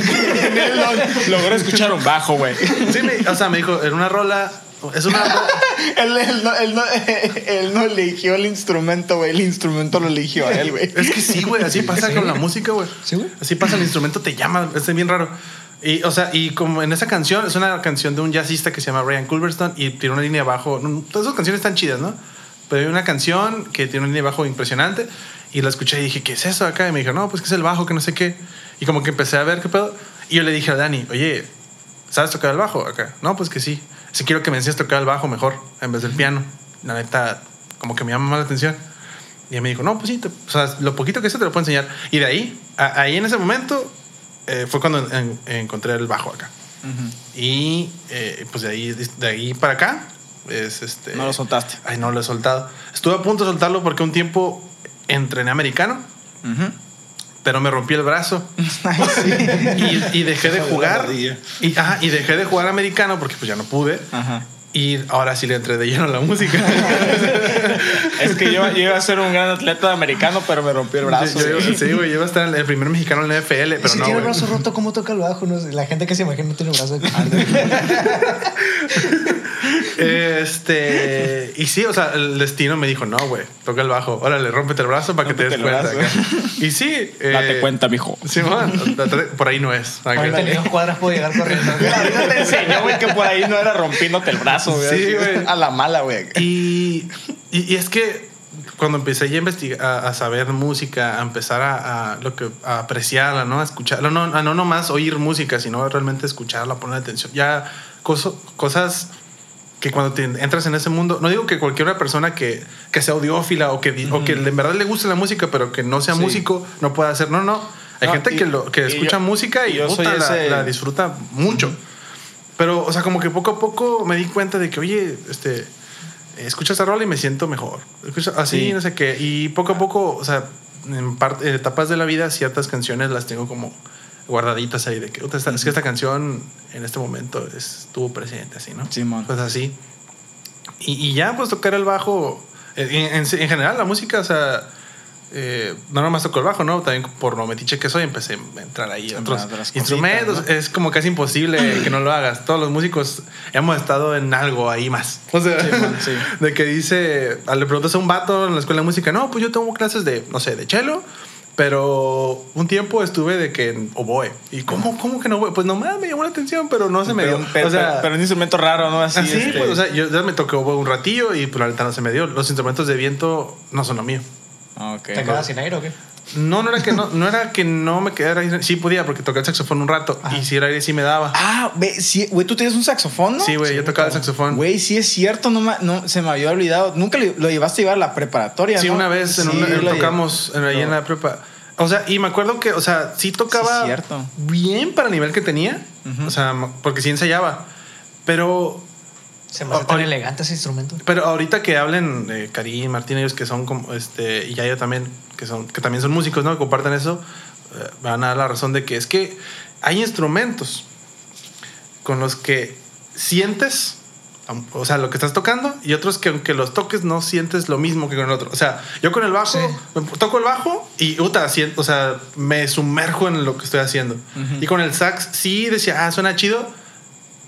Logró escuchar un bajo, güey. Sí, me- o sea, me dijo, en una rola. Es una rola. él, él no, él, no, él no eligió el instrumento, güey. El instrumento lo eligió a él, güey. Es que sí, güey, así pasa Sí. con la música, güey. Sí, güey. Así pasa, el instrumento te llama, es bien raro. Y, o sea, y como en esa canción, es una canción de un jazzista que se llama Ryan Culverstone y tiene una línea de bajo. no, Todas esas canciones están chidas, ¿no? Pero hay una canción que tiene una línea de bajo impresionante y la escuché y dije, ¿qué es eso acá? Y me dijo, no, pues que es el bajo, que no sé qué. Y como que empecé a ver qué pedo. Y yo le dije a Dani, oye, ¿sabes tocar el bajo acá? No, pues que sí. Si quiero que me enseñes a tocar el bajo mejor en vez del piano. La neta, como que me llama más la atención. Y él me dijo, no, pues sí, te- o sea, lo poquito que sé te lo puedo enseñar. Y de ahí, a- ahí en ese momento, eh, fue cuando en- encontré el bajo acá. Y eh, pues de ahí, de ahí para acá, es este... No lo soltaste. Ay, no lo he soltado. Estuve a punto de soltarlo porque un tiempo entrené americano, pero me rompí el brazo. y, y dejé de jugar. Y, ajá, y dejé de jugar americano porque pues ya no pude. Ajá. Y ahora sí le entré de lleno a la música. Es que yo, yo iba a ser un gran atleta americano, pero me rompió el brazo. Yo- sí, güey, yo iba a estar el primer mexicano en la NFL, pero si no, tiene el brazo roto, ¿cómo toca el bajo? No sé, La gente que se imagina no tiene brazo. Este, y sí, o sea, el destino me dijo, no, güey, toca el bajo, órale, rómpete el brazo para que te des cuenta. acá. Y sí. Date eh, cuenta, mijo. Simón, por ahí no es. acá. Ahorita ni dos cuadras puedo llegar corriendo. Ahorita te enseñó, güey, que por ahí no era rompiéndote el brazo, güey. Sí, güey. A la mala, güey. Y, y, y es que cuando empecé ya a investigar, a, a saber música, a empezar a, a lo que, a apreciarla, ¿no? A escucharla, no, a no nomás oír música, sino realmente escucharla, poner atención. Ya coso- cosas que cuando te entras en ese mundo, no digo que cualquier persona que, que sea audiófila o que, o que en verdad le guste la música, pero que no sea Sí. músico, no pueda hacer, no, no. Hay No, gente y- que, lo, que escucha yo- música y yo soy puta, la, ese- la disfruta mucho. Pero, o sea, como que poco a poco me di cuenta de que, oye, este, escucho esa rola y me siento mejor. Escucho así, Sí. no sé qué. Y poco a poco, o sea, en etapas de la vida, ciertas canciones las tengo como guardaditas ahí de que, "Puta, esta- es que esta canción en este momento estuvo presente, así, ¿no? Simón. Pues así. Y, y ya, pues tocar el bajo, en, en- en general, la música, o sea, eh, no nomás toco el bajo, ¿no? También por lo metiche que soy, empecé a entrar ahí a otros otras instrumentos. cositas, Es como casi imposible que no lo hagas. Todos los músicos hemos estado en algo ahí más. O sea, Simón, sí. de que dice, le preguntas a un vato en la escuela de música, no, pues yo tomo clases de, no sé, de cello. Pero un tiempo estuve de que en oboe. ¿Y cómo, cómo que no oboe? Pues nomás me llamó la atención, pero no se me Pero, dio. pero, o sea, pero- pero un instrumento raro, ¿no? Así, Así, este, pues, o sea, yo ya me tocó un ratillo y pues la neta no se me dio. Los instrumentos de viento no son lo mío. Ah, ok. ¿Te quedas sin aire o qué? No, no era que no, no era que no me quedara. Sí podía porque toqué el saxofón un rato y si era aire sí me daba. Ah, ve, sí, güey, tú tienes un saxofón, ¿no? sí, güey, yo tocaba el saxofón. Güey, sí es cierto, no, no se me había olvidado. Nunca lo, llevaste a llevar a la preparatoria, Sí, ¿no? una vez en Sí, una- lo tocamos en, ahí en la prepa. O sea, y me acuerdo que, o sea, sí tocaba Sí, cierto. bien para el nivel que tenía. O sea, porque sí ensayaba. Pero Se me hace tan elegante ese instrumento. Pero ahorita que hablen de Karim, Martín, ellos que son como, este, y Yayo también, que son, que también son músicos, ¿no? Que comparten eso, eh, van a dar la razón de que es que hay instrumentos con los que sientes, o sea, lo que estás tocando, y otros que aunque los toques no sientes lo mismo que con el otro. O sea, yo con el bajo, me toco el bajo y, uta, siento, o sea, me sumerjo en lo que estoy haciendo. Y con el sax sí decía, ah, suena chido,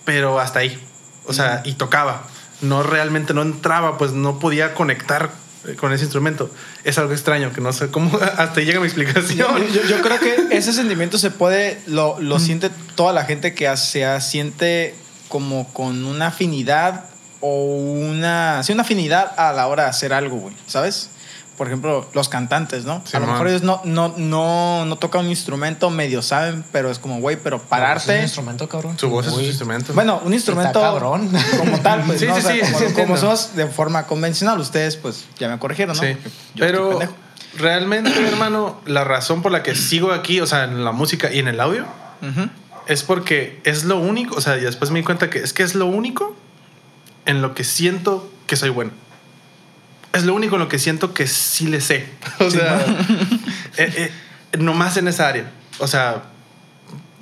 pero hasta ahí. O sea, y tocaba. No realmente no entraba, pues no podía conectar eh, con ese instrumento. Es algo extraño, que no sé cómo. Hasta llega mi explicación. Yo, yo- yo creo que ese sentimiento se puede, lo, lo siente toda la gente que se siente como con una afinidad o una, sí, una afinidad a la hora de hacer algo, güey, ¿sabes? Por ejemplo, los cantantes, ¿no? Sí, a lo man. mejor ellos no, no, no, no tocan un instrumento, medio saben, pero es como, güey, pero Es un pararte. instrumento, cabrón. Su voz es Uy. instrumento. Bueno, un instrumento Está cabrón. como tal, pues, Sí, ¿no? sí, O sea, sí, como, sí, como somos de forma convencional, ustedes pues ya me corrigieron, ¿no? Sí. Yo Pero realmente, hermano, la razón por la que sigo aquí, o sea, en la música y en el audio, es porque es lo único, o sea, y después me di cuenta que es que es lo único en lo que siento que soy bueno. Es lo único en lo que siento que sí le sé. O sea, eh, eh, nomás en esa área. O sea,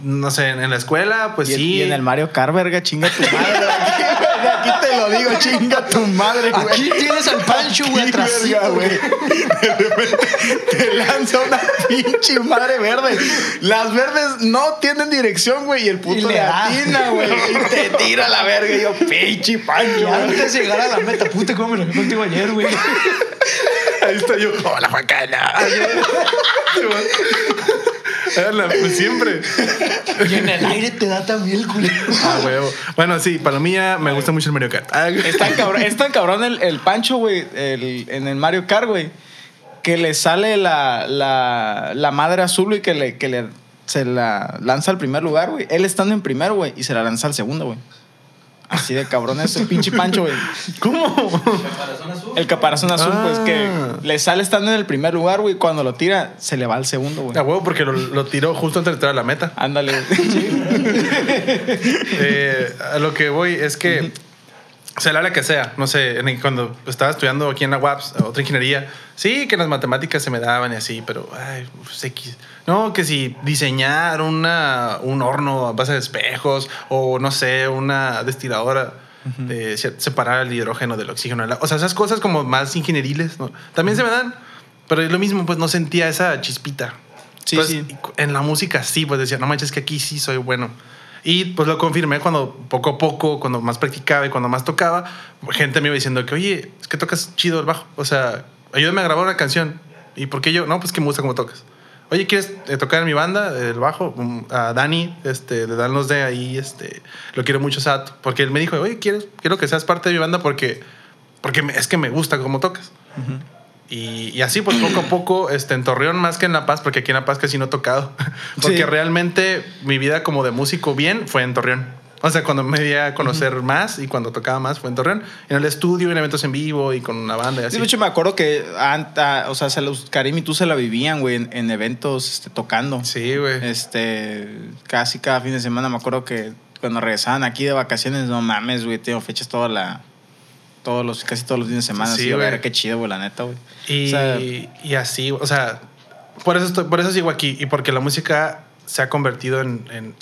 no sé, en, la escuela, pues y, sí. y en el Mario Kart, verga, chinga tu madre. Aquí, güey, aquí te lo digo, chinga tu madre, güey. Aquí tienes al Pancho, güey, verga, güey. De repente te lanza una pinche madre verde. Las verdes no tienen dirección, güey, y el Y puto le le atina, güey. Y te tira la verga. Y yo, pinche Y pancho, güey. antes de llegar a la meta, puta, cómo me lo contigo ayer, güey. Ahí está yo. Hola, Juan Carlos. Pues siempre. Y en el aire te da también el culero. Ah, huevo. Bueno, sí, para mí ya me gusta mucho el Mario Kart. Ah, Es tan cabrón, es tan cabrón el, el Pancho, güey, el- en el Mario Kart, güey, que le sale la, la, la madre azul, güey, que le, que le se la lanza al primer lugar, güey. Él estando en primer, güey, y se la lanza al segundo, güey. Así de cabrón es el pinche Pancho, güey. ¿Cómo? Caparazón azul. El caparazón azul, pues, que Ah. le sale estando en el primer lugar, güey, cuando lo tira, se le va al segundo, güey. A huevo, porque lo, lo tiró justo antes de entrar a la meta. Ándale. Eh, a lo que voy es que, sea la área que sea, no sé, en- cuando estaba estudiando aquí en la UAPS, otra ingeniería, sí, que las matemáticas se me daban y así, pero, ay, pues, X. No, que si diseñar una, un horno a base de espejos o, no sé, una destiladora. de se- separar el hidrógeno del oxígeno. O sea, esas cosas como más ingenieriles, ¿no? También se me dan, pero es lo mismo, pues no sentía esa chispita. Sí, Pues, sí. En la música sí, pues decía, no manches, que aquí sí soy bueno. Y pues lo confirmé cuando poco a poco, cuando más practicaba y cuando más tocaba, gente me iba diciendo que, oye, es que tocas chido el bajo. O sea, ayúdame a grabar una canción. ¿Y por qué yo? No, pues que me gusta cómo tocas. Oye, ¿quieres eh, tocar en mi banda, el bajo? Um, A Dani, este, de Danos de ahí, este, lo quiero mucho, Sato. Porque él me dijo, oye, quiero, quiero que seas parte de mi banda porque, porque es que me gusta cómo tocas. Y, y así, pues poco a poco, este, en Torreón más que en La Paz, porque aquí en La Paz casi no he tocado. Porque Sí. realmente mi vida como de músico bien fue en Torreón. O sea, cuando me di a conocer más y cuando tocaba más fue en Torreón. En el estudio, en eventos en vivo y con una banda y así. Sí, de hecho, me acuerdo que anta- o sea, se los, Karim y tú se la vivían, güey, en, en eventos este, tocando. Sí, güey. Este, casi cada fin de semana me acuerdo que cuando regresaban aquí de vacaciones, no mames, güey, tengo fechas toda la, todos los, casi todos los fines de semana. Sí, Sí, a ver, qué chido, güey, la neta, güey. Y, O sea, y así, o sea, por eso, estoy- por eso sigo aquí y porque la música se ha convertido en, en-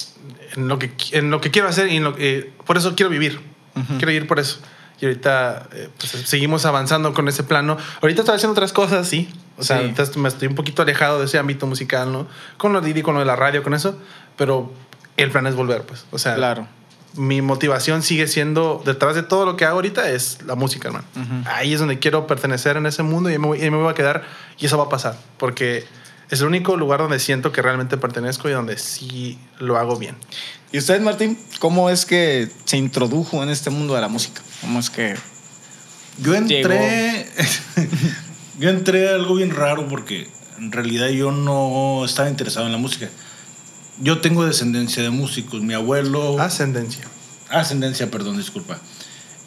en lo, que, en lo que quiero hacer y en lo que, por eso quiero vivir. Quiero vivir por eso. Y ahorita eh, pues, seguimos avanzando con ese plano. Ahorita estoy haciendo otras cosas, sí. O sea, Sí. me estoy un poquito alejado de ese ámbito musical, ¿no? Con lo de Didi, con lo de la radio, con eso. Pero el plan es volver, pues. O sea, claro. Mi motivación sigue siendo, detrás de todo lo que hago ahorita, es la música, hermano. Ahí es donde quiero pertenecer en ese mundo y ahí me, voy, y me voy a quedar y eso va a pasar, porque es el único lugar donde siento que realmente pertenezco y donde sí lo hago bien. ¿Y usted, Martín, cómo es que se introdujo en este mundo de la música? ¿Cómo es que...? Yo entré. yo entré a algo bien raro porque en realidad yo no estaba interesado en la música. Yo tengo descendencia de músicos. Mi abuelo. Ascendencia. Ascendencia, perdón, disculpa.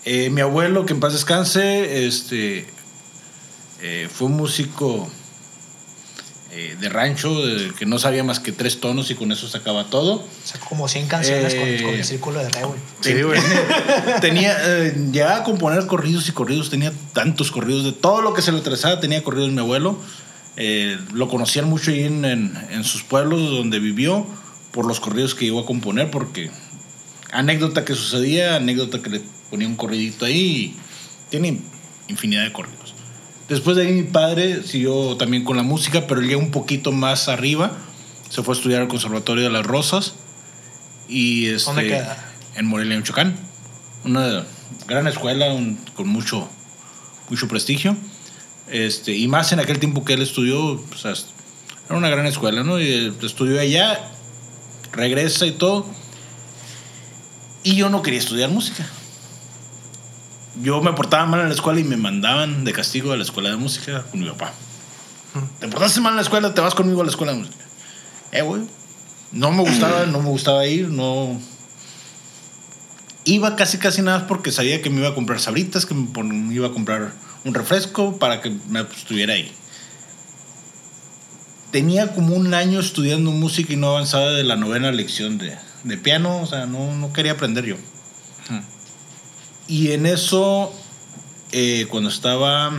Eh, mi abuelo, que en paz descanse, este, eh, fue un músico eh, de rancho, de- que no sabía más que tres tonos y con eso sacaba todo. Sacó como 100 canciones con- Eh, con, el círculo de re, güey. Sí, güey. tenía, eh, llegaba a componer corridos y corridos, tenía tantos corridos, de todo lo que se le atravesaba tenía corridos mi abuelo. Eh, lo conocían mucho ahí en, en- en sus pueblos donde vivió por los corridos que llegó a componer, porque anécdota que sucedía, anécdota que le ponía un corridito ahí, tiene infinidad de corridos. Después de ahí mi padre siguió también con la música, pero él llegó un poquito más arriba, se fue a estudiar al Conservatorio de las Rosas y este, ¿Dónde queda? en Morelia, Michoacán. Una gran escuela un- con mucho, mucho prestigio. Este, y más en aquel tiempo que él estudió, era una gran escuela, ¿no? Y eh, estudió allá, regresa y todo. Y yo no quería estudiar música. Yo me portaba mal en la escuela y me mandaban de castigo a la escuela de música con mi papá. Te portaste mal en la escuela, te vas conmigo a la escuela de música. Eh, güey. No me gustaba, no me gustaba ir, no. Iba casi, casi nada porque sabía que me iba a comprar sabritas, que me iba a comprar un refresco para que me estuviera ahí. Tenía como un año estudiando música y no avanzaba de la novena lección de, de piano, o sea, no, no quería aprender yo. Y en eso, eh, cuando estaba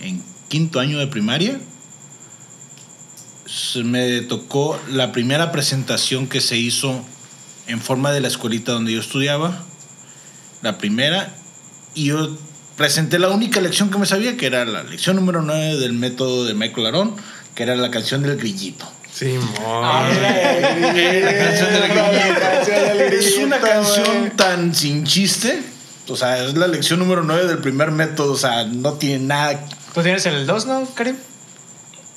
en quinto año de primaria, se me tocó la primera presentación que se hizo en forma de la escuelita donde yo estudiaba. La primera. Y yo presenté la única lección que me sabía, que era la lección número 9 del método de Michael Arón, que era la canción del grillito. Sí, Ah, La canción del grillito. Es una canción tan sin chiste. O sea, es la lección número 9 del primer método. O sea, no tiene nada. ¿Tú tienes el 2, no, Karim?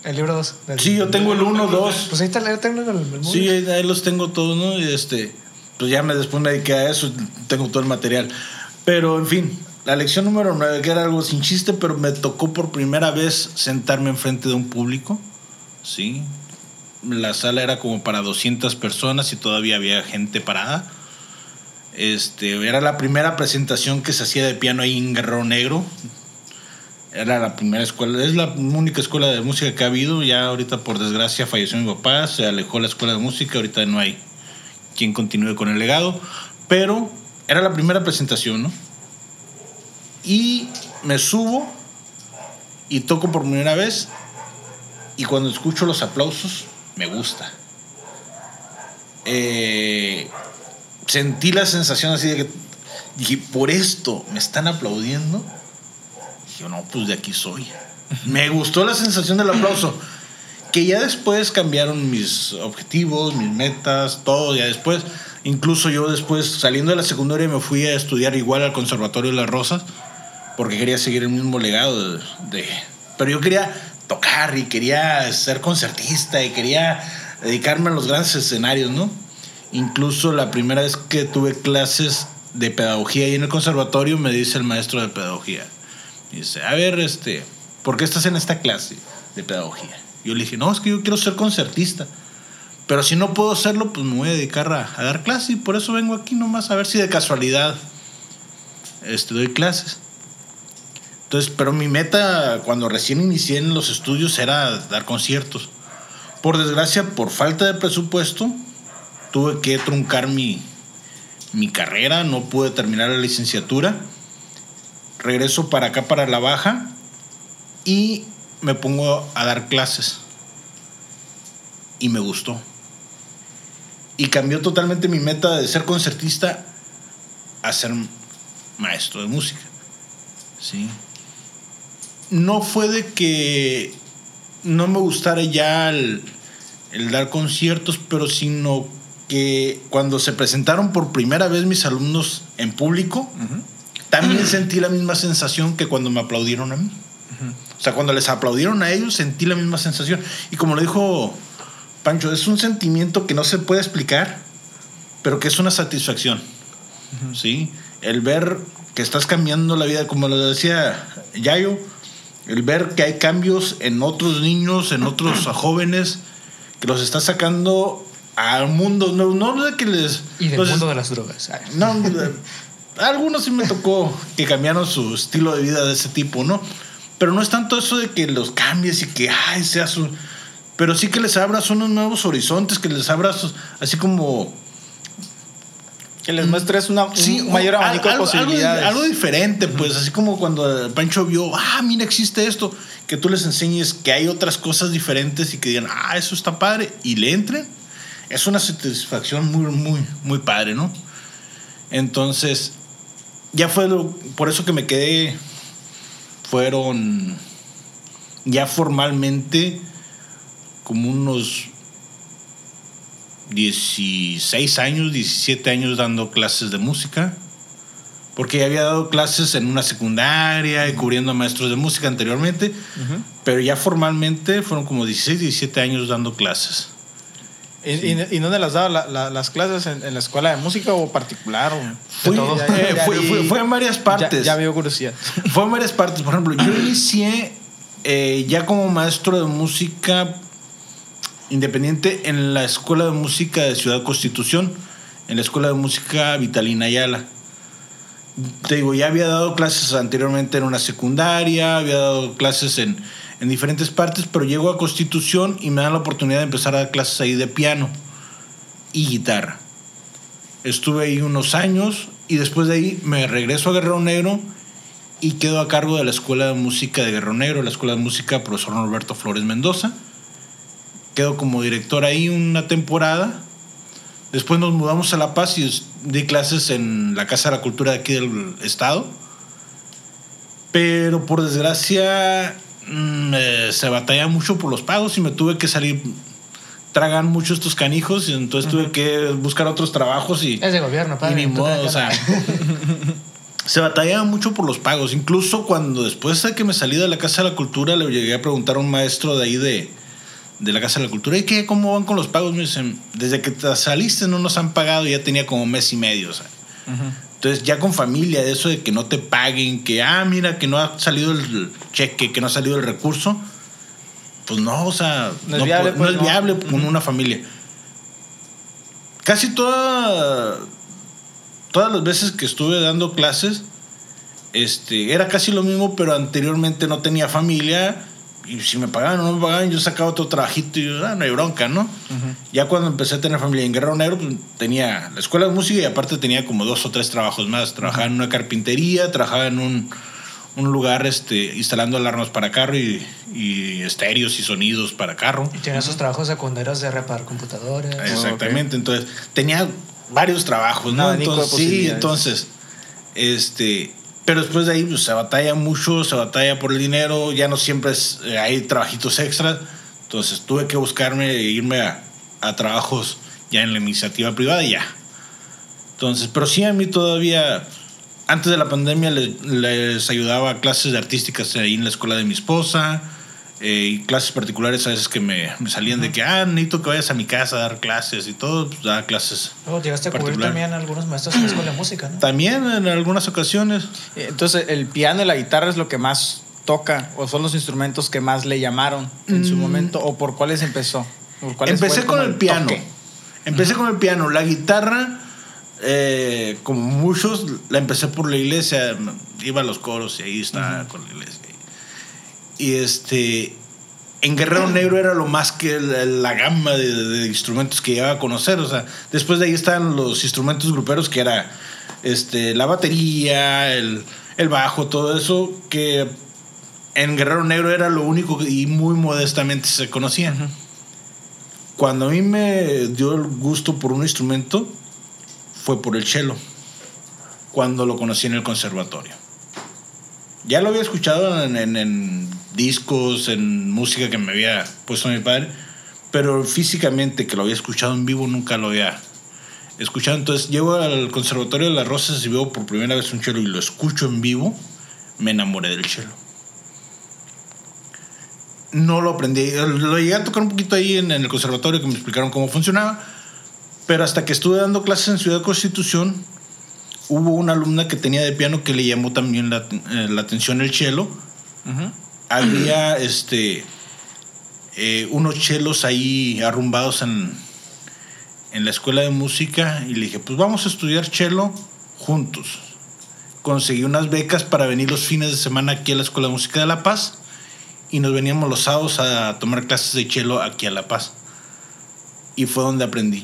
El libro 2. Sí, yo tengo el 1, 2. Pues ahí está, ahí tengo el, el Sí, ahí, ahí los tengo todos, ¿no? Y este, pues ya me después me dediqué a eso, tengo todo el material. Pero, en fin, la lección número 9, que era algo sin chiste, pero me tocó por primera vez sentarme enfrente de un público, ¿sí? La sala era como para 200 personas y todavía había gente parada. Este, era la primera presentación que se hacía de piano ahí en Guerrero Negro. Era la primera escuela, es la única escuela de música que ha habido. Ya ahorita, por desgracia, falleció mi papá, se alejó la escuela de música. Ahorita no hay quien continúe con el legado. Pero era la primera presentación, ¿no? Y me subo y toco por primera vez. Y cuando escucho los aplausos, me gusta. Eh, sentí la sensación así de que dije, por esto me están aplaudiendo. Dije, no, pues de aquí soy. Me gustó la sensación del aplauso. Que ya después cambiaron mis objetivos, mis metas, todo ya después. Incluso yo después, saliendo de la secundaria, me fui a estudiar igual al Conservatorio de las Rosas, porque quería seguir el mismo legado de... pero yo quería tocar y quería ser concertista y quería dedicarme a los grandes escenarios, ¿no? Incluso la primera vez que tuve clases de pedagogía ahí en el conservatorio, me dice el maestro de pedagogía. Dice, a ver, este, ¿por qué estás en esta clase de pedagogía? Yo le dije, no, es que yo quiero ser concertista. Pero si no puedo hacerlo, pues me voy a dedicar a, a dar clases y por eso vengo aquí nomás a ver si de casualidad este, doy clases. Entonces, pero mi meta cuando recién inicié en los estudios era dar conciertos. Por desgracia, por falta de presupuesto, tuve que truncar mi, mi carrera, no pude terminar la licenciatura. Regreso para acá, para la baja, y me pongo a dar clases. Y me gustó. Y cambió totalmente mi meta de ser concertista a ser maestro de música. Sí. No fue de que no me gustara ya el, el dar conciertos, pero sino que cuando se presentaron por primera vez mis alumnos en público, también sentí la misma sensación que cuando me aplaudieron a mí. O sea, cuando les aplaudieron a ellos, sentí la misma sensación. Y como lo dijo Pancho, es un sentimiento que no se puede explicar, pero que es una satisfacción. ¿Sí? El ver que estás cambiando la vida, como lo decía Yayo, el ver que hay cambios en otros niños, en otros jóvenes, que los está sacando al mundo, no, no de que les... Y del los- mundo de las drogas. No, algunos sí me tocó que cambiaron su estilo de vida de ese tipo, ¿no? Pero no es tanto eso de que los cambies y que, ay, seas un... Pero sí que les abras unos nuevos horizontes, que les abras así como... Que les muestres una, Sí, un mayor abanico de algo- algo- posibilidades. Algo, diferente, pues, así como cuando Pancho vio, ah, mira, existe esto, que tú les enseñes que hay otras cosas diferentes y que digan, ah, eso está padre, y le entren, es una satisfacción muy, muy, muy padre, ¿no? Entonces, ya fue lo- por eso que me quedé, fueron ya formalmente como unos 16 años, 17 años dando clases de música. Porque ya había dado clases en una secundaria y cubriendo a maestros de música anteriormente. Pero ya formalmente fueron como 16, 17 años dando clases. ¿Y, y, y dónde las daba la- la- las clases? ¿En, en la escuela de música o particular? O Fui- todo? eh, fue, fue- fue en varias partes. Ya, ya veo curiosidad. Fue en varias partes. Por ejemplo, yo inicié eh, ya como maestro de música independiente en la Escuela de Música de Ciudad Constitución, en la Escuela de Música Vitalina Ayala. Te digo, ya había dado clases anteriormente en una secundaria, había dado clases en, en diferentes partes, pero llego a Constitución y me dan la oportunidad de empezar a dar clases ahí de piano y guitarra. Estuve ahí unos años y después de ahí me regreso a Guerrero Negro y quedo a cargo de la Escuela de Música de Guerrero Negro, la Escuela de Música profesor Norberto Flores Mendoza. Quedo como director ahí una temporada. Después nos mudamos a La Paz y di clases en la Casa de la Cultura de aquí del estado. Pero por desgracia mm, eh, se batalla mucho por los pagos y me tuve que salir. Tragan mucho estos canijos y entonces tuve que buscar otros trabajos y... Es de gobierno, Y padre. ni modo, o sea, se batallaba mucho por los pagos. Incluso cuando después de que me salí de la Casa de la Cultura, le llegué a preguntar a un maestro de ahí de, de la Casa de la Cultura, ¿y qué? ¿Cómo van con los pagos? Me dicen, desde que te saliste no nos han pagado, ya tenía como mes y medio, o sea. Entonces, ya con familia, de eso de que no te paguen, que, ah, mira, que no ha salido el cheque, que no ha salido el recurso, pues no, o sea, No es viable, pues, es no. viable con una familia. Casi toda, todas las veces que estuve dando clases, este, era casi lo mismo, pero anteriormente no tenía familia. Y si me pagaban o no me pagaban, yo sacaba otro trabajito y yo, ah, no hay bronca, ¿no? Ya cuando empecé a tener familia en Guerrero Negro, pues, tenía la escuela de música y aparte tenía como dos o tres trabajos más. Trabajaba en una carpintería, trabajaba en un, un lugar este, instalando alarmas para carro y, y estéreos y sonidos para carro. Y tiene sus trabajos secundarios de reparar computadoras. Exactamente, entonces tenía varios trabajos, ¿no? Entonces, sí, entonces, este, pero después de ahí pues, se batalla mucho, se batalla por el dinero, ya no siempre es- eh, hay trabajitos extras. Entonces tuve que buscarme e irme a, a trabajos ya en la iniciativa privada y ya. Entonces, pero sí a mí todavía, antes de la pandemia les, les ayudaba a clases de artísticas ahí en la escuela de mi esposa. Eh, y clases particulares a veces que me, me salían de que, ah, necesito que vayas a mi casa a dar clases y todo, pues daba clases. Llegaste a cubrir también a algunos maestros en la escuela de música, ¿no? También en algunas ocasiones. Entonces, el piano y la guitarra es lo que más toca, o son los instrumentos que más le llamaron en su momento, o por cuáles empezó. ¿Por cuáles Empecé con el piano. toque? Empecé con el piano. La guitarra, eh, como muchos, la empecé por la iglesia. Iba a los coros y ahí estaba con la iglesia. Y este. En Guerrero Negro era lo más que la, la gama de, de instrumentos que llegaba a conocer. O sea, después de ahí estaban los instrumentos gruperos que era este, la batería, el, el bajo, todo eso que en Guerrero Negro era lo único que- y muy modestamente se conocía. Cuando a mí me dio el gusto por un instrumento, fue por el cello, cuando lo conocí en el conservatorio. Ya lo había escuchado en, en- en discos, en música que me había puesto mi padre, pero físicamente que lo había escuchado en vivo nunca lo había escuchado. Entonces llego al conservatorio de las Rosas y veo por primera vez un cello y lo escucho en vivo, me enamoré del cello no lo aprendí. Lo llegué a tocar un poquito ahí en, en el conservatorio que me explicaron cómo funcionaba. Pero hasta que estuve dando clases en Ciudad Constitución, hubo una alumna que tenía de piano que le llamó también la, eh, la atención el cello. Había este, eh, unos chelos ahí arrumbados en, en la escuela de música y le dije, pues vamos a estudiar cello juntos. Conseguí unas becas para venir los fines de semana aquí a la Escuela de Música de La Paz y nos veníamos los sábados a tomar clases de cello aquí a La Paz. Y fue donde aprendí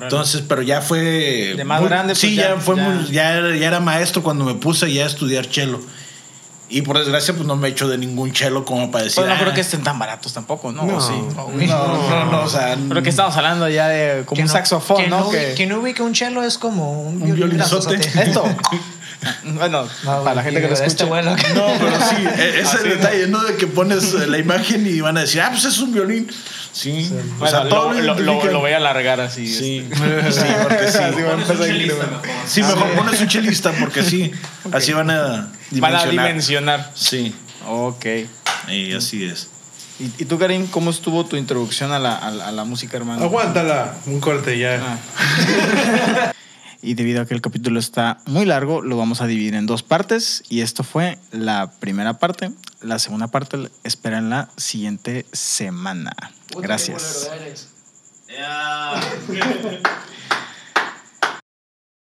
Entonces, pero ya fue... De más muy- grande, pues, sí, ya- ya, fue ya- muy- ya era- ya era maestro cuando me puse ya a estudiar cello. Y por desgracia, pues no me he hecho de ningún cello como para decir... Pues no "Ah". creo que estén tan baratos tampoco, ¿no? No. ¿O sí? No, no, no, o sea... Creo que estamos hablando ya de como un saxofón, ¿no? Quien ubica un cello es como un, Un. Esto. bueno, No, para la gente que lo de este escucha. vuelo que- No, pero sí, ese es el detalle, ¿no? De que pones la imagen y van a decir, ah, pues es un violín. Sí. O Bueno, sea, todo lo, lo, lo- voy a alargar así. Sí, este. sí, porque sí. Así va a empezar mejor. Sí, mejor pones un chelista porque sí. Así van a Van a dimensionar. dimensionar. Sí, Ok. y así es. ¿Y, y tú, Karim, cómo estuvo tu introducción a la, a la- a la música, hermano? Aguántala. Un corte ya. Ah. Y debido a que el capítulo está muy largo, lo vamos a dividir en dos partes. Y esto fue la primera parte. La segunda parte espera en la siguiente semana. Gracias. Ya.